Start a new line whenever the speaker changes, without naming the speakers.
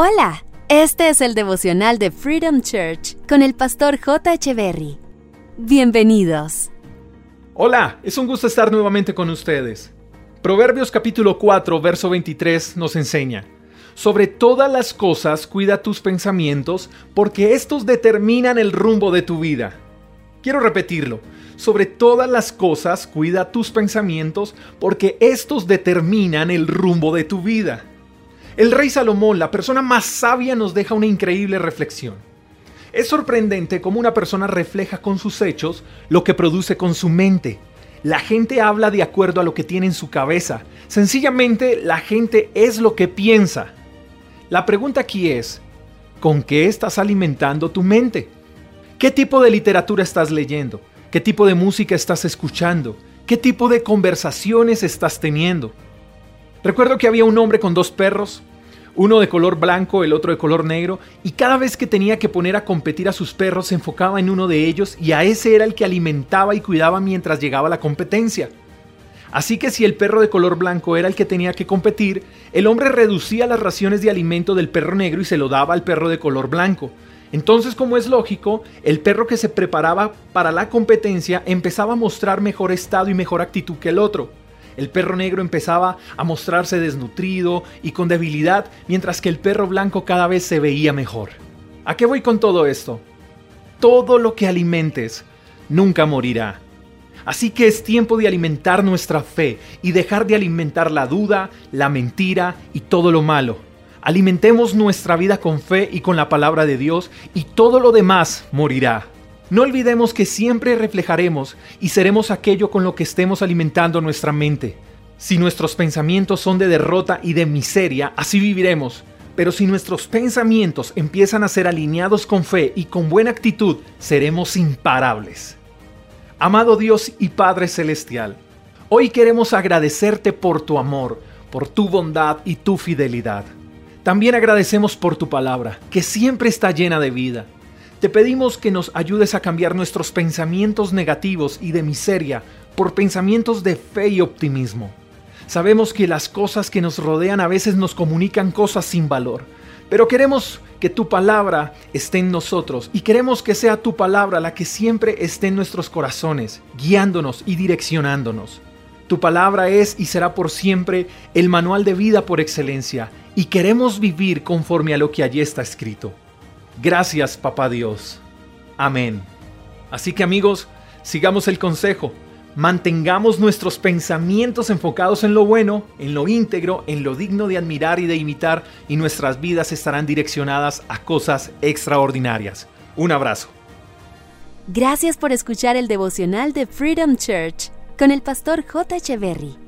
Hola, este es el devocional de Freedom Church con el pastor J. Berry. Bienvenidos.
Hola, es un gusto estar nuevamente con ustedes. Proverbios capítulo 4, verso 23 nos enseña, sobre todas las cosas cuida tus pensamientos, porque estos determinan el rumbo de tu vida. Quiero repetirlo, sobre todas las cosas cuida tus pensamientos, porque estos determinan el rumbo de tu vida. El rey Salomón, la persona más sabia, nos deja una increíble reflexión. Es sorprendente cómo una persona refleja con sus hechos lo que produce con su mente. La gente habla de acuerdo a lo que tiene en su cabeza. Sencillamente, la gente es lo que piensa. La pregunta aquí es, ¿con qué estás alimentando tu mente? ¿Qué tipo de literatura estás leyendo? ¿Qué tipo de música estás escuchando? ¿Qué tipo de conversaciones estás teniendo? Recuerdo que había un hombre con dos perros, uno de color blanco, el otro de color negro, y cada vez que tenía que poner a competir a sus perros se enfocaba en uno de ellos y a ese era el que alimentaba y cuidaba mientras llegaba la competencia. Así que si el perro de color blanco era el que tenía que competir, el hombre reducía las raciones de alimento del perro negro y se lo daba al perro de color blanco. Entonces, como es lógico, el perro que se preparaba para la competencia empezaba a mostrar mejor estado y mejor actitud que el otro. El perro negro empezaba a mostrarse desnutrido y con debilidad, mientras que el perro blanco cada vez se veía mejor. ¿A qué voy con todo esto? Todo lo que alimentes nunca morirá. Así que es tiempo de alimentar nuestra fe y dejar de alimentar la duda, la mentira y todo lo malo. Alimentemos nuestra vida con fe y con la palabra de Dios y todo lo demás morirá. No olvidemos que siempre reflejaremos y seremos aquello con lo que estemos alimentando nuestra mente. Si nuestros pensamientos son de derrota y de miseria, así viviremos. Pero si nuestros pensamientos empiezan a ser alineados con fe y con buena actitud, seremos imparables. Amado Dios y Padre Celestial, hoy queremos agradecerte por tu amor, por tu bondad y tu fidelidad. También agradecemos por tu palabra, que siempre está llena de vida te pedimos que nos ayudes a cambiar nuestros pensamientos negativos y de miseria por pensamientos de fe y optimismo. Sabemos que las cosas que nos rodean a veces nos comunican cosas sin valor, pero queremos que tu palabra esté en nosotros y queremos que sea tu palabra la que siempre esté en nuestros corazones, guiándonos y direccionándonos. Tu palabra es y será por siempre el manual de vida por excelencia y queremos vivir conforme a lo que allí está escrito. Gracias, papá Dios. Amén. Así que amigos, sigamos el consejo. Mantengamos nuestros pensamientos enfocados en lo bueno, en lo íntegro, en lo digno de admirar y de imitar, y nuestras vidas estarán direccionadas a cosas extraordinarias. Un abrazo.
Gracias por escuchar el devocional de Freedom Church con el pastor J. Echeverry.